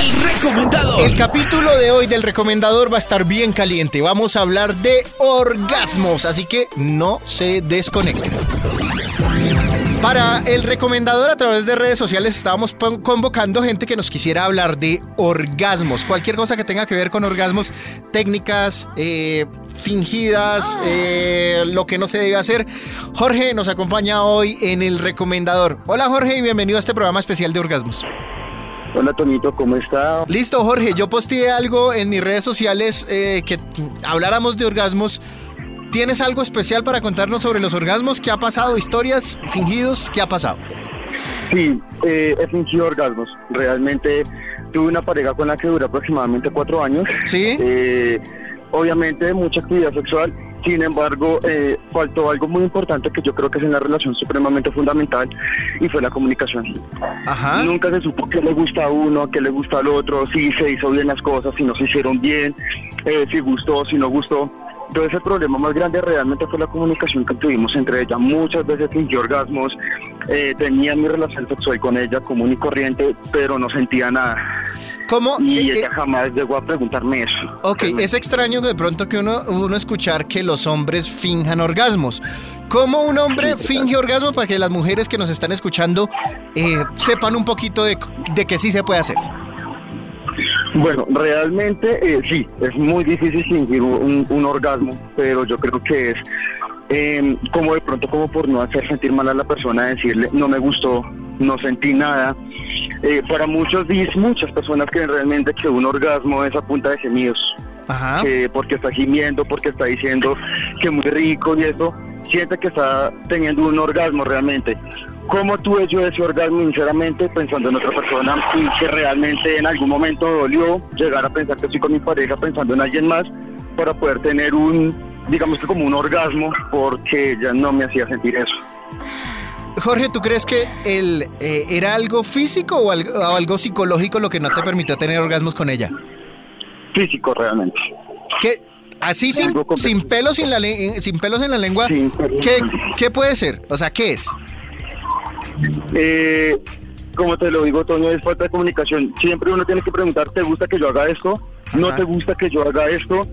El recomendador. El capítulo de hoy del recomendador va a estar bien caliente. Vamos a hablar de orgasmos, así que no se desconecten. Para el recomendador a través de redes sociales estábamos convocando gente que nos quisiera hablar de orgasmos. Cualquier cosa que tenga que ver con orgasmos, técnicas, eh, fingidas, eh, lo que no se debe hacer. Jorge nos acompaña hoy en el recomendador. Hola Jorge y bienvenido a este programa especial de orgasmos. Hola Tonito, ¿cómo está? Listo, Jorge, yo posteé algo en mis redes sociales eh, que habláramos de orgasmos. ¿Tienes algo especial para contarnos sobre los orgasmos? ¿Qué ha pasado? ¿Historias? ¿Fingidos? ¿Qué ha pasado? Sí, eh, he fingido orgasmos. Realmente tuve una pareja con la que duré aproximadamente cuatro años. ¿Sí? Eh, obviamente mucha actividad sexual. Sin embargo, eh, faltó algo muy importante que yo creo que es en la relación supremamente fundamental y fue la comunicación. Ajá. Nunca se supo qué le gusta a uno, qué le gusta al otro, si se hizo bien las cosas, si no se hicieron bien, eh, si gustó, si no gustó. Entonces el problema más grande realmente fue la comunicación que tuvimos entre ella. Muchas veces fingí orgasmos, eh, tenía mi relación sexual con ella común y corriente, pero no sentía nada. ¿Cómo? Y eh, ella eh, jamás llegó a preguntarme eso. ok, es extraño de pronto que uno, uno escuchar que los hombres finjan orgasmos. ¿Cómo un hombre finge orgasmo para que las mujeres que nos están escuchando eh, sepan un poquito de, de que sí se puede hacer? Bueno, realmente eh, sí, es muy difícil fingir un, un orgasmo, pero yo creo que es eh, como de pronto como por no hacer sentir mal a la persona, decirle no me gustó, no sentí nada. Eh, para muchos, muchas personas creen realmente que un orgasmo es a punta de gemidos, Ajá. que porque está gimiendo, porque está diciendo que muy rico y eso, siente que está teniendo un orgasmo realmente. ¿Cómo tuve yo ese orgasmo sinceramente pensando en otra persona y que realmente en algún momento dolió llegar a pensar que estoy con mi pareja pensando en alguien más para poder tener un, digamos que como un orgasmo porque ella no me hacía sentir eso. Jorge, ¿tú crees que el, eh, era algo físico o algo, o algo psicológico lo que no te permitió tener orgasmos con ella? Físico realmente. ¿Qué? Así sin, sin pelos en la le- sin pelos en la lengua, ¿qué, qué puede ser? O sea, ¿qué es? Eh, como te lo digo, Toño, es falta de comunicación. Siempre uno tiene que preguntar, ¿te gusta que yo haga esto? ¿No Ajá. te gusta que yo haga esto?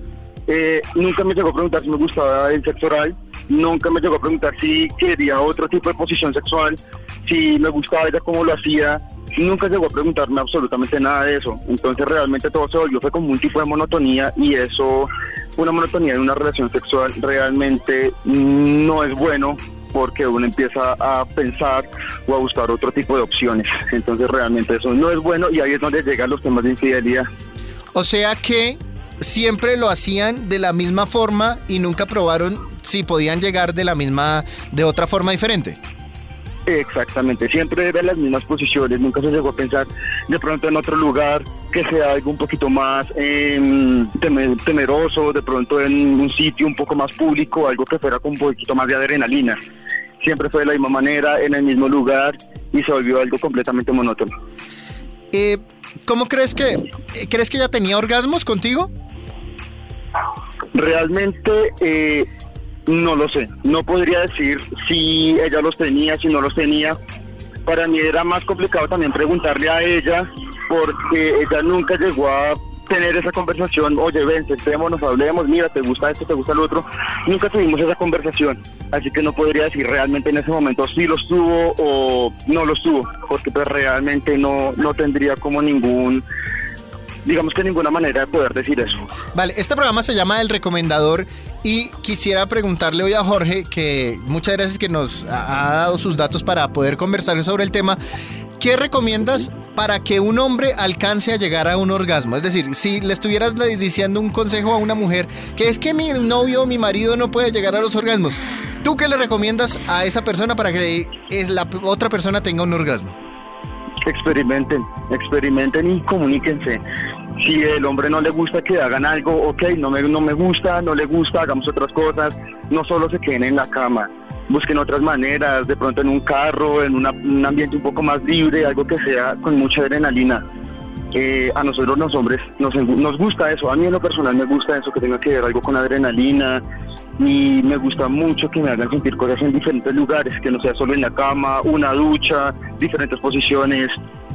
Eh, nunca me llegó a preguntar si me gustaba el sexo oral. Nunca me llegó a preguntar si quería otro tipo de posición sexual. Si me gustaba ella, cómo lo hacía. Nunca llegó a preguntarme absolutamente nada de eso. Entonces realmente todo se volvió fue como un tipo de monotonía y eso, una monotonía en una relación sexual realmente no es bueno porque uno empieza a pensar o a buscar otro tipo de opciones. Entonces realmente eso no es bueno y ahí es donde llegan los temas de infidelidad. O sea que siempre lo hacían de la misma forma y nunca probaron si podían llegar de la misma, de otra forma diferente. Exactamente, siempre eran las mismas posiciones, nunca se llegó a pensar de pronto en otro lugar que sea algo un poquito más teme- temeroso, de pronto en un sitio un poco más público, algo que fuera con un poquito más de adrenalina. Siempre fue de la misma manera, en el mismo lugar y se volvió algo completamente monótono. Eh, ¿Cómo crees que, eh, crees que ella tenía orgasmos contigo? Realmente eh, no lo sé, no podría decir si ella los tenía, si no los tenía. Para mí era más complicado también preguntarle a ella porque ella nunca llegó a tener esa conversación, oye, ven, sentémonos, hablemos, mira, te gusta esto, te gusta lo otro. Nunca tuvimos esa conversación, así que no podría decir realmente en ese momento si los tuvo o no los tuvo, porque pues realmente no, no tendría como ningún, digamos que ninguna manera de poder decir eso. Vale, este programa se llama El Recomendador y quisiera preguntarle hoy a Jorge, que muchas gracias que nos ha dado sus datos para poder conversar sobre el tema. ¿Qué recomiendas para que un hombre alcance a llegar a un orgasmo? Es decir, si le estuvieras diciendo un consejo a una mujer que es que mi novio o mi marido no puede llegar a los orgasmos, ¿tú qué le recomiendas a esa persona para que es la otra persona tenga un orgasmo? Experimenten, experimenten y comuníquense. Si el hombre no le gusta que hagan algo, ok, no me, no me gusta, no le gusta, hagamos otras cosas. No solo se queden en la cama, busquen otras maneras, de pronto en un carro, en un ambiente un poco más libre, algo que sea con mucha adrenalina. Eh, a nosotros los hombres nos, nos gusta eso, a mí en lo personal me gusta eso, que tenga que ver algo con adrenalina y me gusta mucho que me hagan sentir cosas en diferentes lugares, que no sea solo en la cama, una ducha, diferentes posiciones.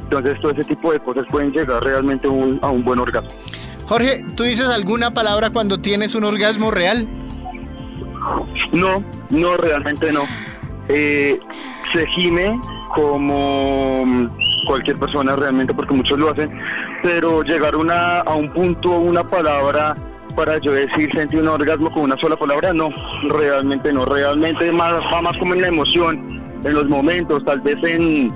Entonces todo ese tipo de cosas pueden llegar realmente a un buen orgasmo. Jorge, ¿tú dices alguna palabra cuando tienes un orgasmo real? No, no, realmente no. Eh, se gime como cualquier persona realmente, porque muchos lo hacen, pero llegar una, a un punto, una palabra para yo decir sentí un orgasmo con una sola palabra, no, realmente no, realmente más, va más como en la emoción, en los momentos, tal vez en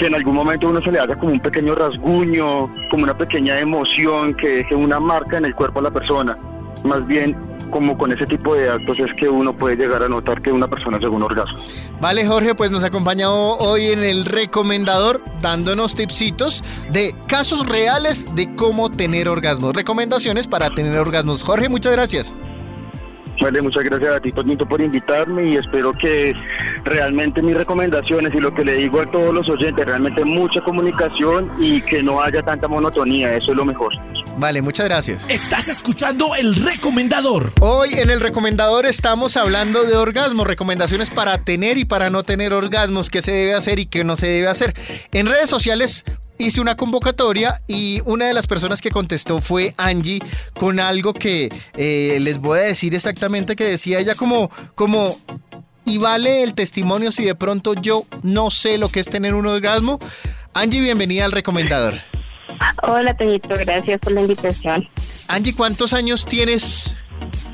que en algún momento uno se le haga como un pequeño rasguño, como una pequeña emoción que deje una marca en el cuerpo de la persona. Más bien como con ese tipo de actos es que uno puede llegar a notar que una persona llegó a un orgasmo. Vale, Jorge, pues nos ha acompañado hoy en el recomendador dándonos tipsitos de casos reales de cómo tener orgasmos, recomendaciones para tener orgasmos. Jorge, muchas gracias. Vale, muchas gracias a ti, Toñito, por invitarme y espero que realmente mis recomendaciones y lo que le digo a todos los oyentes, realmente mucha comunicación y que no haya tanta monotonía, eso es lo mejor. Vale, muchas gracias. Estás escuchando el recomendador. Hoy en el recomendador estamos hablando de orgasmos, recomendaciones para tener y para no tener orgasmos, qué se debe hacer y qué no se debe hacer. En redes sociales hice una convocatoria y una de las personas que contestó fue Angie con algo que eh, les voy a decir exactamente que decía ella como, como, y vale el testimonio si de pronto yo no sé lo que es tener un orgasmo. Angie, bienvenida al recomendador. Hola, Toñito, gracias por la invitación. Angie, ¿cuántos años tienes?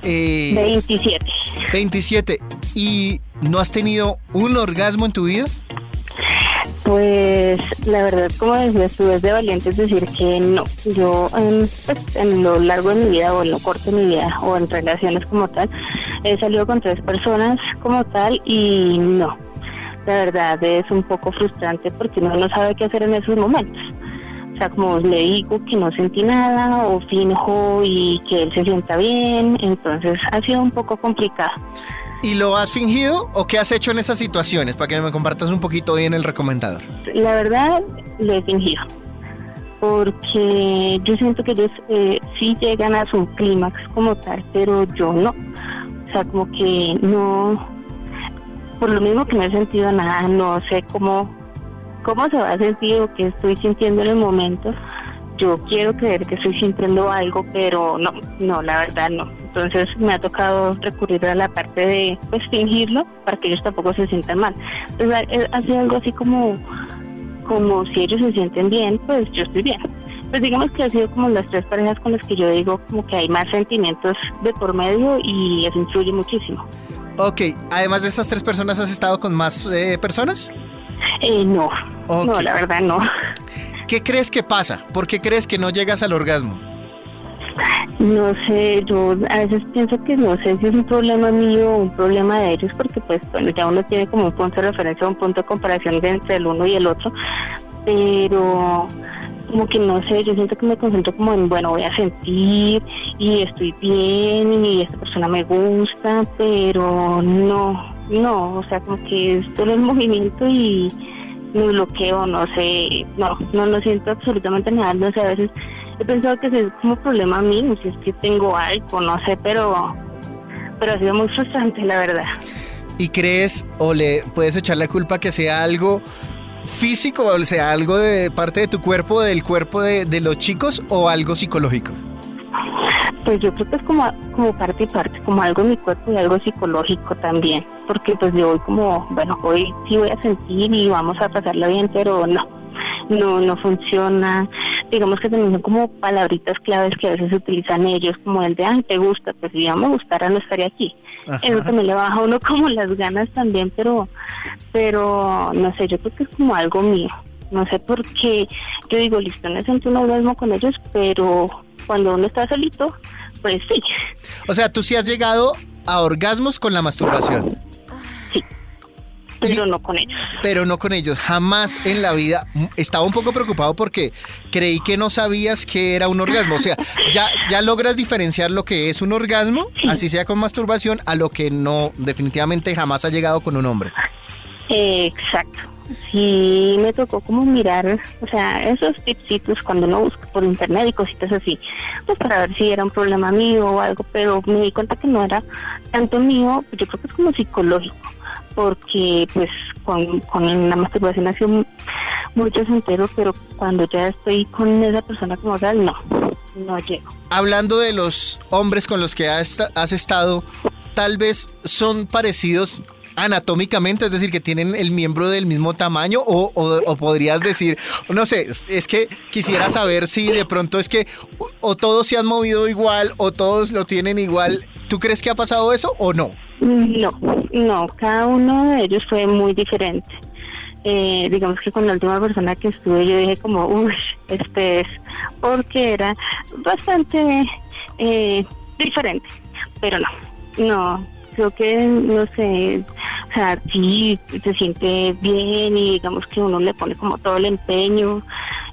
Eh, 27. 27. ¿Y no has tenido un orgasmo en tu vida? Pues la verdad, como decías tú, es de valientes decir que no. Yo en, pues, en lo largo de mi vida o en lo corto de mi vida o en relaciones como tal, he salido con tres personas como tal y no. La verdad es un poco frustrante porque uno no sabe qué hacer en esos momentos. O sea, como le digo que no sentí nada o finjo y que él se sienta bien, entonces ha sido un poco complicado. ¿Y lo has fingido o qué has hecho en esas situaciones? Para que me compartas un poquito bien el recomendador. La verdad, lo he fingido. Porque yo siento que ellos eh, sí llegan a su clímax como tal, pero yo no. Sea, como que no. Por lo mismo que no he sentido nada, no sé cómo, cómo se va a sentir o qué estoy sintiendo en el momento. Yo quiero creer que estoy sintiendo algo, pero no, no, la verdad no entonces me ha tocado recurrir a la parte de pues fingirlo para que ellos tampoco se sientan mal. Entonces ha sido algo así como, como si ellos se sienten bien, pues yo estoy bien. Pues digamos que ha sido como las tres parejas con las que yo digo como que hay más sentimientos de por medio y eso influye muchísimo. Ok, además de esas tres personas, ¿has estado con más eh, personas? Eh, no, no, la verdad no. ¿Qué crees que pasa? ¿Por qué crees que no llegas al orgasmo? No sé, yo a veces pienso que no sé si es un problema mío o un problema de ellos, porque pues bueno, ya uno tiene como un punto de referencia, un punto de comparación entre el uno y el otro, pero como que no sé, yo siento que me concentro como en, bueno, voy a sentir y estoy bien y esta persona me gusta, pero no, no, o sea, como que es todo el movimiento y me bloqueo, no sé, no, no, no siento absolutamente nada, no sé, a veces he pensado que es como problema mío, si es que tengo algo, no sé, pero, pero ha sido muy frustrante, la verdad. ¿Y crees o le puedes echar la culpa que sea algo físico, o sea, algo de parte de tu cuerpo, del cuerpo de, de los chicos o algo psicológico? Pues yo creo que es como, como parte y parte, como algo en mi cuerpo y algo psicológico también, porque pues yo voy como, bueno, hoy sí voy a sentir y vamos a pasarlo bien, pero no, no, no funciona. Digamos que también son como palabritas claves que a veces utilizan ellos, como el de, ay, te gusta, pues si ya me gustara no estaría aquí. Eso también le baja a uno como las ganas también, pero, pero no sé, yo creo que es como algo mío. No sé por qué, yo digo, listo, no siento un orgasmo con ellos, pero cuando uno está solito, pues sí. O sea, tú sí has llegado a orgasmos con la masturbación pero no con ellos. Pero no con ellos. Jamás en la vida estaba un poco preocupado porque creí que no sabías que era un orgasmo. O sea, ya, ya logras diferenciar lo que es un orgasmo, así sea con masturbación, a lo que no, definitivamente jamás ha llegado con un hombre. exacto. Sí, me tocó como mirar, o sea, esos tipsitos cuando uno busca por internet y cositas así, pues para ver si era un problema mío o algo, pero me di cuenta que no era tanto mío, yo creo que es como psicológico porque pues con, con la masturbación ha sido muy pero cuando ya estoy con esa persona como tal, no, no llego. Hablando de los hombres con los que has estado, tal vez son parecidos anatómicamente, es decir, que tienen el miembro del mismo tamaño o, o- o podrías decir, no sé, es- que quisiera saber si de pronto es que o, o todos se han movido igual o todos lo tienen igual. ¿Tú crees que ha pasado eso o no? No, no, cada uno de ellos fue muy diferente. Eh, digamos que con la última persona que estuve yo dije como, uy, este es, porque era bastante eh, diferente, pero no, no, creo que, no sé, o sea, sí se siente bien y digamos que uno le pone como todo el empeño,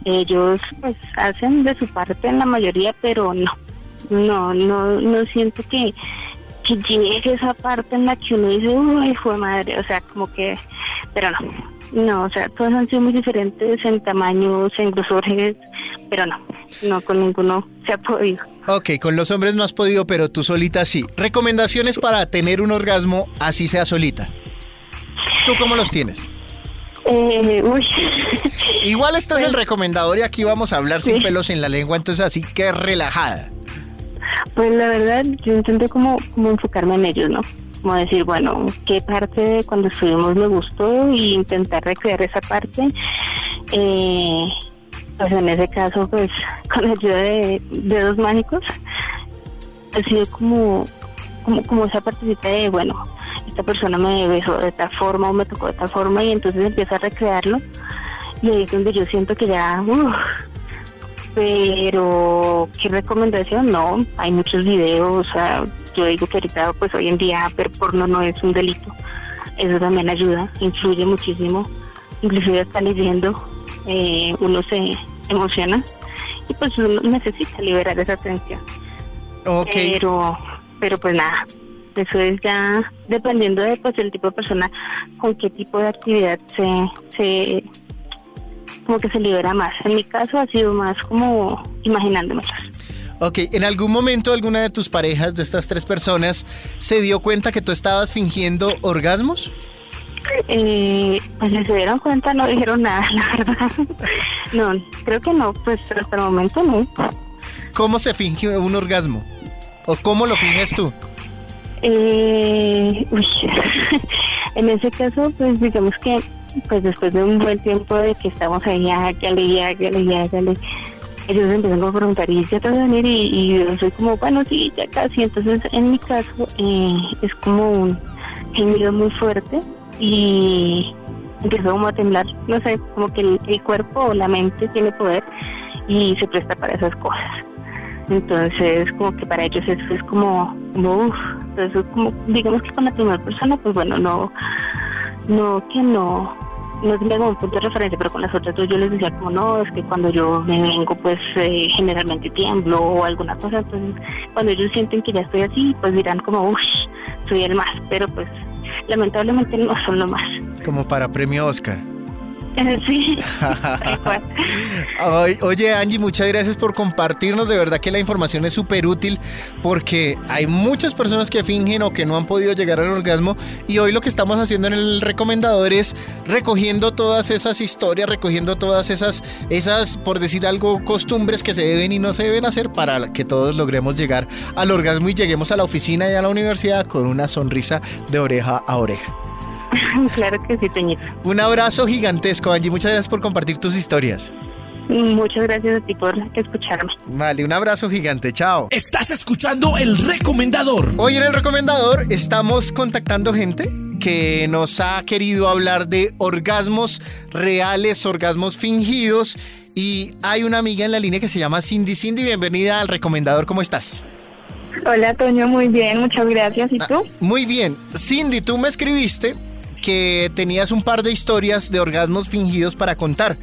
ellos pues hacen de su parte en la mayoría, pero no, no, no, no siento que que llegue esa parte en la que uno dice, uy, fue madre, o sea, como que, pero no, no, o sea, todos han sido muy diferentes en tamaños, en grosores, pero no, no, con ninguno se ha podido. Ok, con los hombres no has podido, pero tú solita sí. Recomendaciones para tener un orgasmo así sea solita. ¿Tú cómo los tienes? Eh, uy, Igual este es el recomendador y aquí vamos a hablar sin Sí. pelos en la lengua, entonces así que relajada. pues la verdad, yo intenté como, como enfocarme en ellos, ¿no? Como decir, bueno, qué parte de cuando estuvimos me gustó y intentar recrear esa parte. Eh, pues en ese caso, pues con la ayuda de dedos mágicos, ha sido como, como, como esa partecita de, bueno, esta persona me besó de tal forma o me tocó de tal forma y entonces empiezo a recrearlo. Y ahí es donde yo siento que ya, uff, pero qué recomendación no hay muchos videos o sea, yo digo que ahorita pues hoy en día ver porno no es un delito eso también ayuda influye muchísimo inclusive hasta leyendo eh, uno se emociona y pues uno necesita liberar esa tensión Ok. pero pero pues nada eso es ya dependiendo de pues el tipo de persona con qué tipo de actividad se se como que se libera más. En mi caso ha sido más como imaginándomelas. Ok, ¿en algún momento alguna de tus parejas, de estas tres personas, se dio cuenta que tú estabas fingiendo orgasmos? Eh, pues si se dieron cuenta no dijeron nada, la verdad. No, creo que no, pues hasta el momento no. ¿Cómo se finge un orgasmo? ¿O cómo lo finges tú? Eh, uy, en ese caso, pues digamos que pues después de un buen tiempo de que estamos ahí, hágale, hágale, hágale, ellos empiezan a preguntar, ¿y ya te a venir? Y, yo soy como, bueno, sí, ya casi. Entonces, en mi caso, eh, es como un gemido muy fuerte y empiezo como a temblar, no sé, como que el, el cuerpo o la mente tiene poder y se presta para esas cosas. Entonces, como que para ellos eso es como, como uff, entonces como, digamos que con la primera persona, pues bueno, no, no, que no, no tenía como un punto de referencia, pero con las otras dos yo les decía como, no, es que cuando yo me vengo, pues eh, generalmente tiemblo o alguna cosa, entonces cuando ellos sienten que ya estoy así, pues dirán como, uff, soy el más, pero pues lamentablemente no son lo más. Como para premio Oscar. Sí. Ay, oye Angie, muchas gracias por compartirnos. De verdad que la información es súper útil porque hay muchas personas que fingen o que no han podido llegar al orgasmo y hoy lo que estamos haciendo en el recomendador es recogiendo todas esas historias, recogiendo todas esas, esas, por decir algo, costumbres que se deben y no se deben hacer para que todos logremos llegar al orgasmo y lleguemos a la oficina y a la universidad con una sonrisa de oreja a oreja. claro que sí, Peñita. Un abrazo gigantesco, Angie. Muchas gracias por compartir tus historias. Muchas gracias a ti por escucharme. Vale, un abrazo gigante. Chao. Estás escuchando el recomendador. Hoy en el recomendador estamos contactando gente que nos ha querido hablar de orgasmos reales, orgasmos fingidos. Y hay una amiga en la línea que se llama Cindy. Cindy, bienvenida al recomendador. ¿Cómo estás? Hola, Toño, muy bien, muchas gracias. ¿Y Ah, tú? muy bien. Cindy, tú me escribiste que tenías un par de historias de orgasmos fingidos para contar.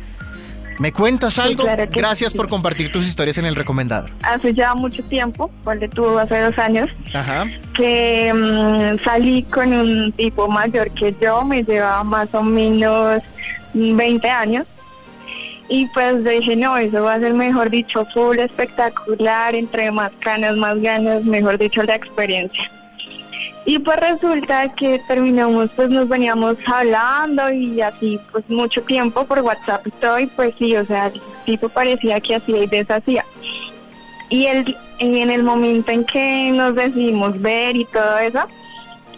¿Me cuentas algo? claro Gracias sí. por compartir tus historias en el recomendador. Hace ya mucho tiempo, cuando tuvo hace dos años, Ajá. que mm, salí con un tipo mayor que yo, me llevaba más o menos 20 años. Y pues dije, no, eso va a ser, mejor dicho, full espectacular, entre más canas, más ganas, mejor dicho, la experiencia. Y pues resulta que terminamos, pues nos veníamos hablando y así pues mucho tiempo por WhatsApp y todo, y pues sí, o sea, el tipo parecía que hacía y deshacía. Y el, en el momento en que nos decidimos ver y todo eso,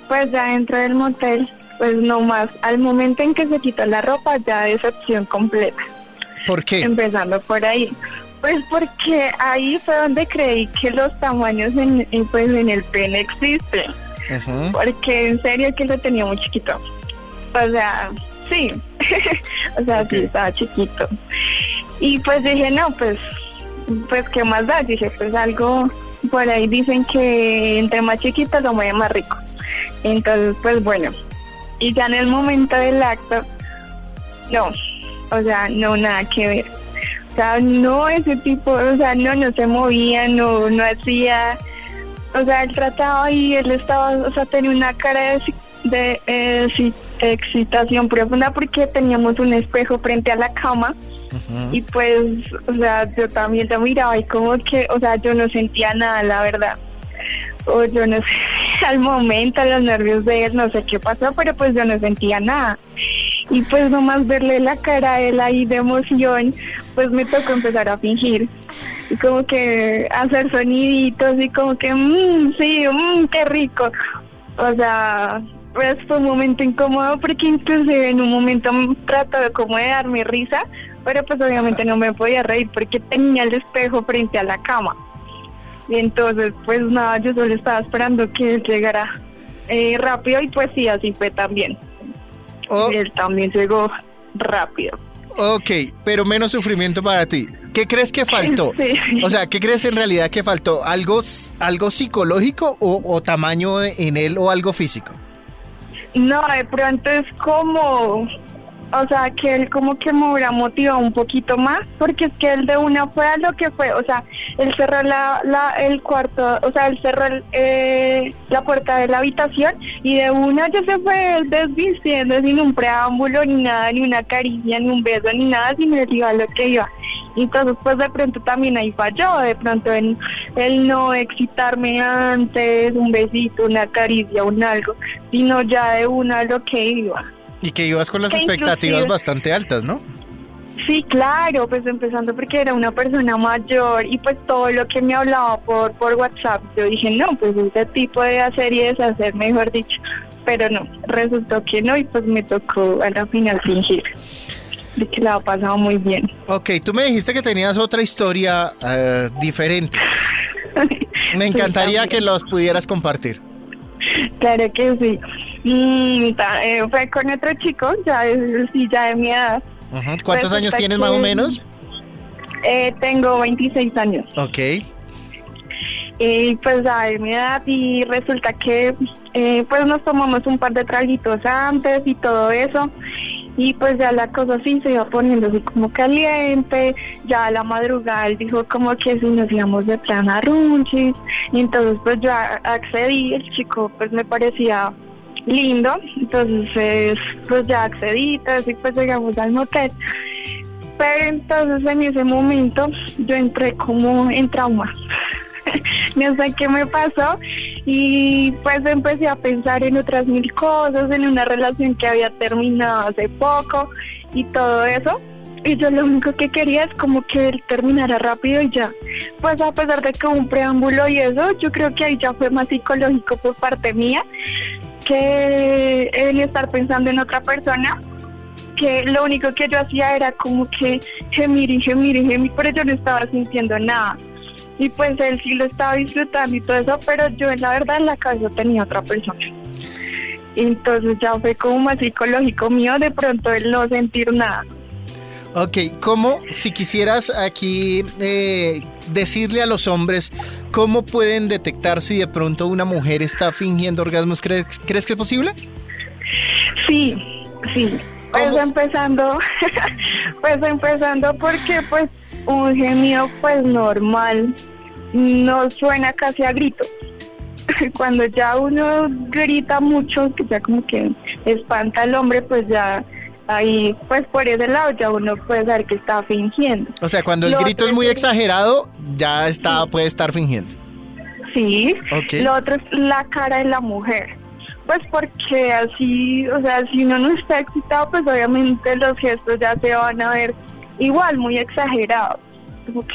pues ya dentro del motel, pues no más, al momento en que se quitó la ropa, ya decepción completa. ¿Por qué? Empezando por ahí. Pues porque ahí fue donde creí que los tamaños en, en, pues en el pene existen. Porque en serio que lo tenía muy chiquito. O sea, sí. o sea, sí, estaba chiquito. Y pues dije, no, pues, pues, ¿qué más da? Dije, pues algo, por ahí dicen que entre más chiquito lo mueve más rico. Entonces, pues bueno. Y ya en el momento del acto, no, o sea, no, nada que ver. O sea, no ese tipo, o sea, no, no se movía, no, no hacía, o sea, él trataba y él estaba, o sea, tenía una cara de, de eh, exci- excitación profunda porque teníamos un espejo frente a la cama y pues, o sea, yo también lo miraba y como que, o sea, yo no sentía nada, la verdad. O yo no sé, al momento, los nervios de él, no sé qué pasó, pero pues yo no sentía nada. Y pues nomás verle la cara a él ahí de emoción, pues me tocó empezar a fingir. Como que hacer soniditos y como que, mmm, sí, mmm, qué rico. O sea, pues fue un momento incómodo porque inclusive en un momento trató de como de darme risa, pero pues obviamente no me podía reír porque tenía el espejo frente a la cama. Y entonces, pues nada, yo solo estaba esperando que él llegara eh, rápido y pues sí, así fue también. Oh, él también llegó rápido. ok, pero menos sufrimiento para ti. ¿Qué crees que faltó? Sí. O sea, ¿qué crees en realidad que faltó? ¿Algo, algo psicológico o, o tamaño en él o algo físico? No, de pronto es como, o sea, que él como que me hubiera motivado un poquito más, porque es que él de una fue a lo que fue, o sea, él cerró la, la, el cuarto, o sea, él cerró eh, la puerta de la habitación y de una ya se fue él desvistiendo sin un preámbulo, ni nada, ni una caricia, ni un beso, ni nada, sino él iba a lo que iba. Entonces, pues de pronto también ahí falló, de pronto el no excitarme antes, un besito, una caricia, un algo, sino ya de una lo que iba. Y que ibas con las Que expectativas bastante altas, ¿no? Sí, claro, pues empezando porque era una persona mayor y pues todo lo que me hablaba por, por WhatsApp, yo dije, no, pues ese tipo de hacer y deshacer, mejor dicho, pero no, resultó que no y pues me tocó a la final fingir de que la ha pasado muy bien. Ok, tú me dijiste que tenías otra historia eh, diferente. Me encantaría que los pudieras compartir. Claro que sí. Ta- eh, fue con otro chico, ya es sí, ya de mi edad. Ujú. ¿Cuántos Resulta años tienes más o menos? Eh, tengo 26 años. Ok. Y pues a mi edad y resulta que eh, pues nos tomamos un par de traguitos antes y todo eso. Y pues ya la cosa sí se iba poniendo así como caliente, ya a la madrugada él dijo como que si nos íbamos de plan a Runchis, y entonces pues yo accedí, el chico pues me parecía lindo, entonces pues ya accedí, y pues llegamos al motel. Pero entonces en ese momento yo entré como en trauma. no sé qué me pasó y pues empecé a pensar en otras mil cosas, en una relación que había terminado hace poco y todo eso. Y yo lo único que quería es como que terminara rápido y ya. Pues a pesar de que un preámbulo y eso, yo creo que ahí ya fue más psicológico por parte mía que el estar pensando en otra persona que lo único que yo hacía era como que gemir y gemir y gemir, pero yo no estaba sintiendo nada. Y pues él sí lo estaba disfrutando y todo eso, pero yo en la verdad en la cabeza tenía otra persona. Entonces ya fue como más psicológico mío de pronto el no sentir nada. Ok, ¿cómo, si quisieras aquí eh, decirle a los hombres cómo pueden detectar si de pronto una mujer está fingiendo orgasmos? ¿Crees, ¿crees que es posible? Sí, sí. Pues empezando, pues empezando porque pues un gemido pues normal no suena casi a grito. Cuando ya uno grita mucho, que ya como que espanta al hombre, pues ya ahí pues por ese lado ya uno puede saber que está fingiendo. O sea, cuando el Lo grito es muy es- exagerado, ya está, puede estar fingiendo. sí. Lo otro es la cara de la mujer. Pues porque así, o sea, si uno no está excitado, pues obviamente los gestos ya se van a ver igual, muy exagerados. Como que,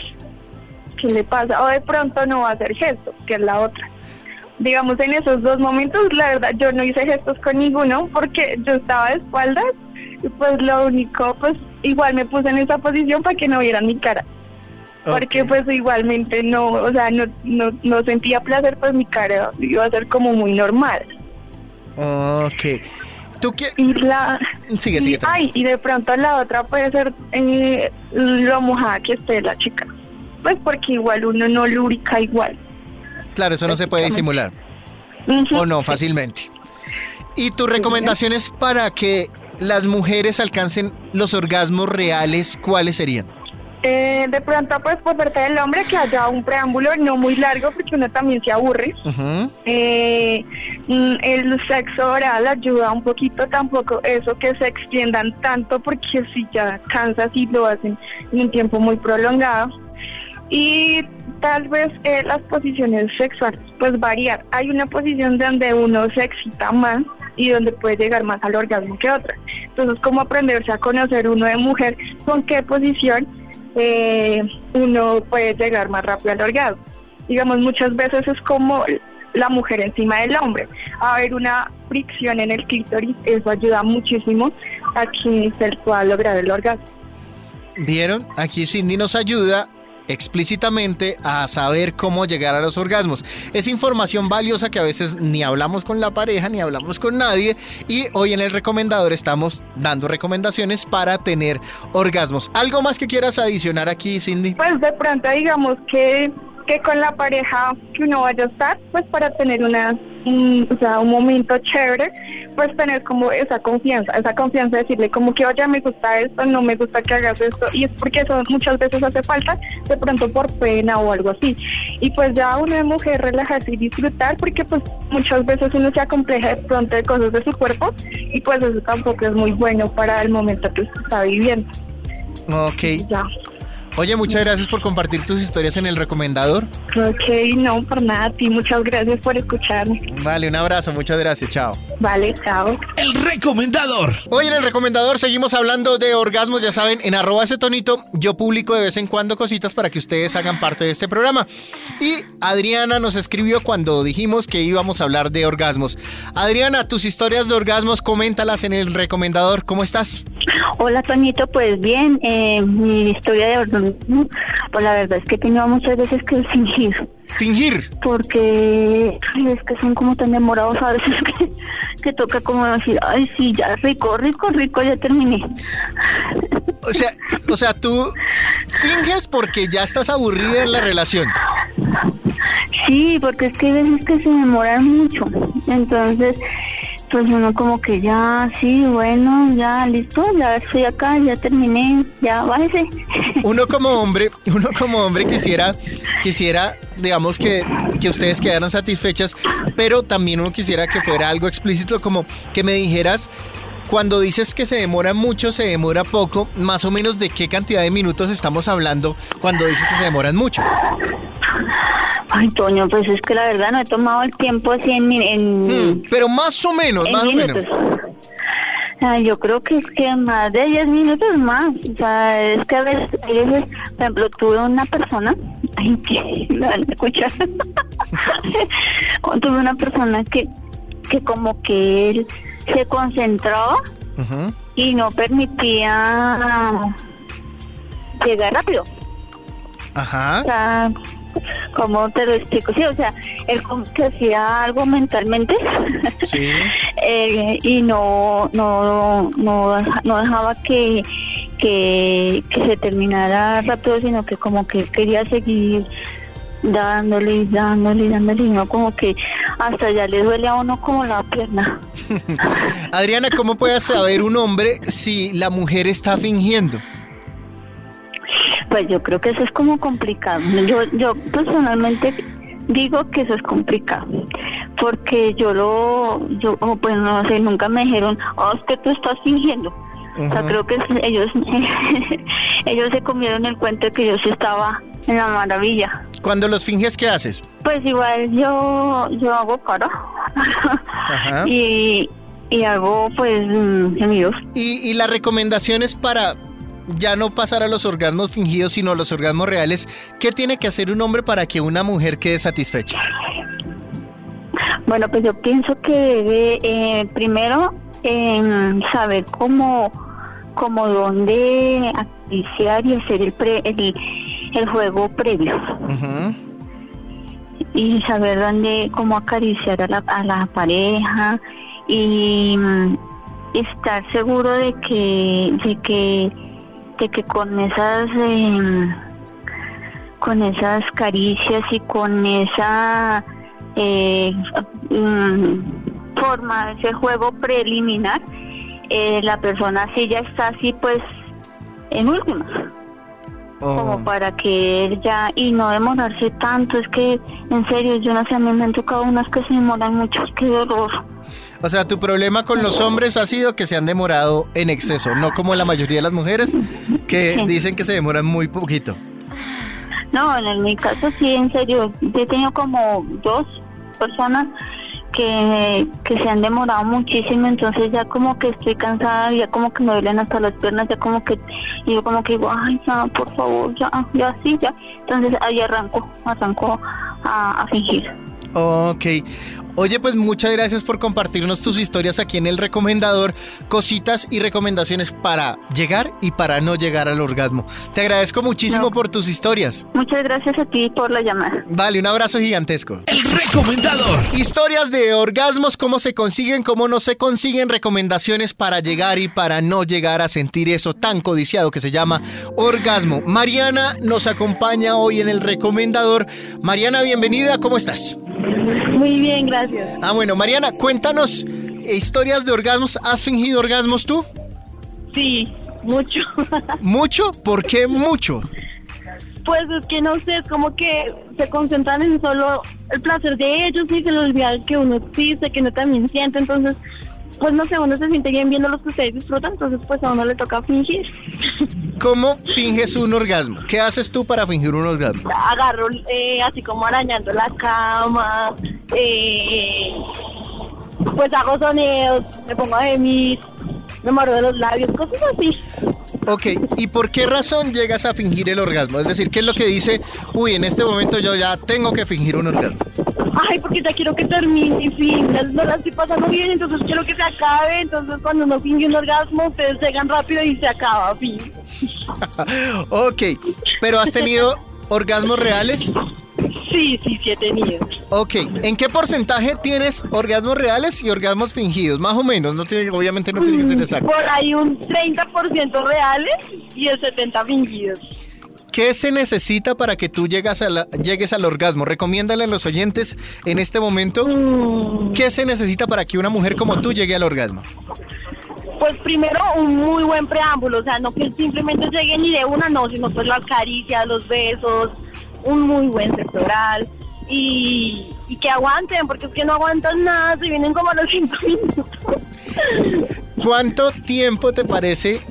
¿qué le pasa? O de pronto no va a hacer gestos, que es la otra. Digamos, en esos dos momentos, la verdad, yo no hice gestos con ninguno porque yo estaba de espaldas y pues lo único, pues igual me puse en esa posición para que no vieran mi cara. Porque pues igualmente no, o sea, no, no, no sentía placer, pues mi cara iba a ser como muy normal. Ok. ¿Tú qué? Y la... Sigue, sigue. ay, y de pronto la otra puede ser eh, lo mojada que esté la chica. Pues porque igual uno no lubrica igual. Claro, eso no se puede disimular. O no, fácilmente. ¿Y tus recomendaciones para que las mujeres alcancen los orgasmos reales, cuáles serían? Eh, de pronto, pues por parte del hombre, que haya un preámbulo no muy largo, porque uno también se aburre. Eh, mm, el sexo oral ayuda un poquito tampoco eso que se extiendan tanto porque si ya cansas y lo hacen en un tiempo muy prolongado y tal vez eh, las posiciones sexuales pues variar hay una posición donde uno se excita más y donde puede llegar más al orgasmo que otra entonces como aprenderse a conocer uno de mujer con qué posición eh, uno puede llegar más rápido al orgasmo digamos, muchas veces es como la mujer encima del hombre. A haber una fricción en el clítoris, eso ayuda muchísimo a que se pueda lograr el orgasmo. ¿Vieron? Aquí Cindy nos ayuda explícitamente a saber cómo llegar a los orgasmos. Es información valiosa que a veces ni hablamos con la pareja ni hablamos con nadie y hoy en el recomendador estamos dando recomendaciones para tener orgasmos. ¿Algo más que quieras adicionar aquí, Cindy? Pues de pronto digamos que, que con la pareja que uno vaya a estar, pues para tener una, un, o sea, un momento chévere, pues tener como esa confianza, esa confianza de decirle como que, oye, me gusta esto, no me gusta que hagas esto, y es porque eso muchas veces hace falta, de pronto por pena o algo así. Y pues ya uno de mujer relajarse y disfrutar, porque pues muchas veces uno se acompleja de pronto de cosas de su cuerpo, y pues eso tampoco es muy bueno para el momento que usted está viviendo. Ok. Ya. Oye, muchas gracias por compartir tus historias en el recomendador. Ok, no, por nada, a ti, muchas gracias por escucharme. Vale, un abrazo, muchas gracias, chao. Vale, chao. El recomendador. Hoy en el recomendador seguimos hablando de orgasmos, ya saben, en arroba ese tonito yo publico de vez en cuando cositas para que ustedes hagan parte de este programa. Y Adriana nos escribió cuando dijimos que íbamos a hablar de orgasmos. Adriana, tus historias de orgasmos, coméntalas en el recomendador, ¿cómo estás? Hola, Toñito, pues bien, eh, mi historia de orgasmo, pues la verdad es que he tenido muchas veces que fingir, Fingir. porque ay, es que son como tan demorados a veces que, que toca como decir, ay, sí, ya rico, rico, rico, ya terminé. O sea, o sea, tú finges porque ya estás aburrida en la relación. Sí, porque es que hay veces que se demoran mucho, entonces, pues uno como que ya, sí, bueno, ya, listo, ya estoy acá, ya terminé, ya, bájese. Uno como hombre, uno como hombre quisiera, quisiera, digamos que, que ustedes quedaran satisfechas, pero también uno quisiera que fuera algo explícito, como que me dijeras, cuando dices que se demora mucho, se demora poco, más o menos de qué cantidad de minutos estamos hablando cuando dices que se demoran mucho. Ay, Toño, pues es que la verdad no he tomado el tiempo así en... en Hmm, pero más o menos, en más o menos. minutos. Ay, yo creo que es que más de 10 minutos más. O sea, es que a veces, a veces, por ejemplo, tuve una persona, ay, que me van a escuchar. tuve una persona que, que como que él se concentraba y no permitía llegar rápido. Ajá. O sea, ¿cómo te lo explico? Sí, o sea, él como que hacía algo mentalmente Sí. eh, y no no no, no dejaba que, que que se terminara rápido, sino que como que quería seguir dándole y dándole y dándole y no como que hasta ya le duele a uno como la pierna. Adriana, ¿cómo puede saber un hombre si la mujer está fingiendo? Pues yo creo que eso es como complicado. Yo, yo personalmente digo que eso es complicado. Porque yo lo, yo, oh, pues no sé, nunca me dijeron, oh, es que tú estás fingiendo. O sea, creo que ellos, ellos se comieron el cuento de que yo sí estaba en la maravilla. Cuando los finges, ¿qué haces? Pues igual yo, yo hago cara. Ajá. y, y hago pues mm, gemidos. Y, y las recomendaciones para ya no pasar a los orgasmos fingidos, sino a los orgasmos reales, ¿qué tiene que hacer un hombre para que una mujer quede satisfecha? Bueno, pues yo pienso que debe eh, primero em, saber cómo, cómo dónde acariciar y hacer el, pre- el, el juego previo. Y saber dónde, cómo acariciar a la, a la pareja y mm, estar seguro de que, de que, que con esas, em, con esas caricias y con esa eh, mm, forma, ese juego preliminar, eh, la persona sí ya está así pues en últimas Oh. como para que él ya y no demorarse tanto es que en serio yo no sé a mí me han tocado unas que se demoran mucho qué horror O sea, tu problema con los hombres ha sido que se han demorado en exceso, no como la mayoría de las mujeres que dicen que se demoran muy poquito. no en mi caso sí en serio he tenido como dos personas que, que se han demorado muchísimo entonces ya como que estoy cansada ya como que me duelen hasta las piernas ya como que yo como que digo ay ya por favor ya ya sí ya entonces ahí arranco arranco a, a fingir Ok. Oye, pues muchas gracias por compartirnos tus historias aquí en el recomendador, cositas y recomendaciones para llegar y para no llegar al orgasmo. Te agradezco muchísimo No. por tus historias. muchas gracias a ti por la llamada Vale, un abrazo gigantesco. El recomendador. Historias de orgasmos, cómo se consiguen, cómo no se consiguen, recomendaciones para llegar y para no llegar a sentir eso tan codiciado que se llama orgasmo. Mariana nos acompaña hoy en el recomendador. Mariana, bienvenida, ¿cómo estás? Muy bien, gracias. Ah, bueno, Mariana, cuéntanos eh, historias de orgasmos. ¿Has fingido orgasmos tú? Sí, mucho. ¿Mucho? ¿Por qué mucho? Pues es que no sé, es como que se concentran en solo el placer de ellos y se les olvida que uno existe, que uno también siente, entonces, pues no sé, uno se siente bien viendo lo que ustedes disfrutan, entonces pues a uno le toca fingir. ¿Cómo finges un orgasmo? ¿Qué haces tú para fingir un orgasmo? Agarro eh, así como arañando la cama, eh, pues hago sonidos, me pongo a gemir, me muerdo los labios, cosas así. Ok, ¿y por qué razón llegas a fingir el orgasmo? Es decir, ¿qué es lo que dice, uy, en este momento yo ya tengo que fingir un orgasmo? Ay, porque ya quiero que termine y fin, no la estoy pasando bien, entonces quiero que se acabe, entonces cuando uno finge un orgasmo, ustedes llegan rápido y se acaba, fin. ok, pero ¿has tenido orgasmos reales? Sí, sí, sí he tenido. Ok, ¿en qué porcentaje tienes orgasmos reales y orgasmos fingidos? Más o menos, no tiene, obviamente no tiene que ser exacto. Por ahí un 30% reales y el 70% fingidos. ¿Qué se necesita para que tú llegas a la- llegues al orgasmo? Recomiéndale a los oyentes en este momento Mm, qué se necesita para que una mujer como tú llegue al orgasmo. Pues primero un muy buen preámbulo, o sea, no que simplemente lleguen ni de una, no, sino pues las caricias, los besos, un muy buen sexo oral y, y que aguanten, porque es que no aguantan nada, se vienen como a los cinco minutos. ¿Cuánto tiempo te parece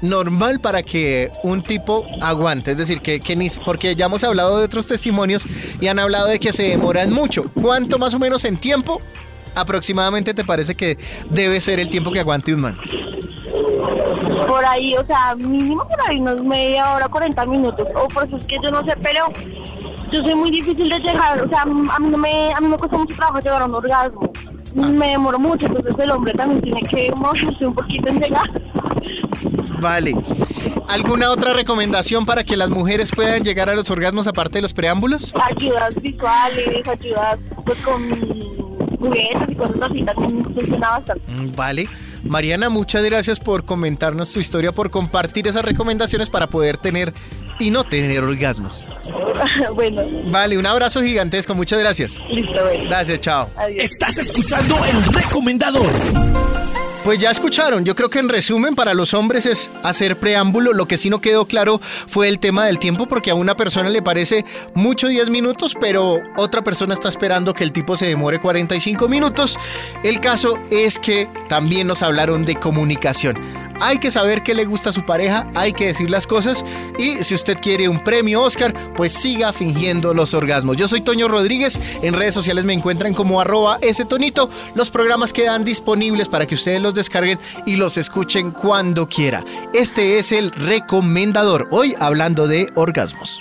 normal para que un tipo aguante? Es decir, que, que ni, porque ya hemos hablado de otros testimonios y han hablado de que se demoran mucho. ¿Cuánto más o menos en tiempo aproximadamente te parece que debe ser el tiempo que aguante un man? Por ahí, o sea, mínimo por ahí unos media hora, 40 minutos. O por eso es que yo no sé, pero yo soy muy difícil de llegar. O sea, a mí no me, a mí me cuesta mucho trabajo llegar a un orgasmo. Me demoro mucho, entonces el hombre también tiene que moverse un poquito en llegar. Vale. ¿Alguna otra recomendación para que las mujeres puedan llegar a los orgasmos aparte de los preámbulos? Ayudas visuales, ayudas pues con juguetes y cosas así, también funciona bastante. Mm, Vale. Mariana, muchas gracias por comentarnos tu historia, por compartir esas recomendaciones para poder tener y no tener orgasmos. bueno, Vale, un abrazo gigantesco, muchas gracias. listo, bueno. Gracias, chao. Adiós. Estás escuchando el recomendador. Pues ya escucharon, yo creo que en resumen para los hombres es hacer preámbulo, lo que sí no quedó claro fue el tema del tiempo porque a una persona le parece mucho 10 minutos, pero otra persona está esperando que el tipo se demore 45 minutos. El caso es que también nos hablaron de comunicación. Hay que saber qué le gusta a su pareja, hay que decir las cosas y si usted quiere un premio Oscar, pues siga fingiendo los orgasmos. Yo soy Toño Rodríguez, en redes sociales me encuentran como arroba ese tonito. Los programas quedan disponibles para que ustedes los descarguen y los escuchen cuando quiera. Este es el recomendador, hoy hablando de orgasmos.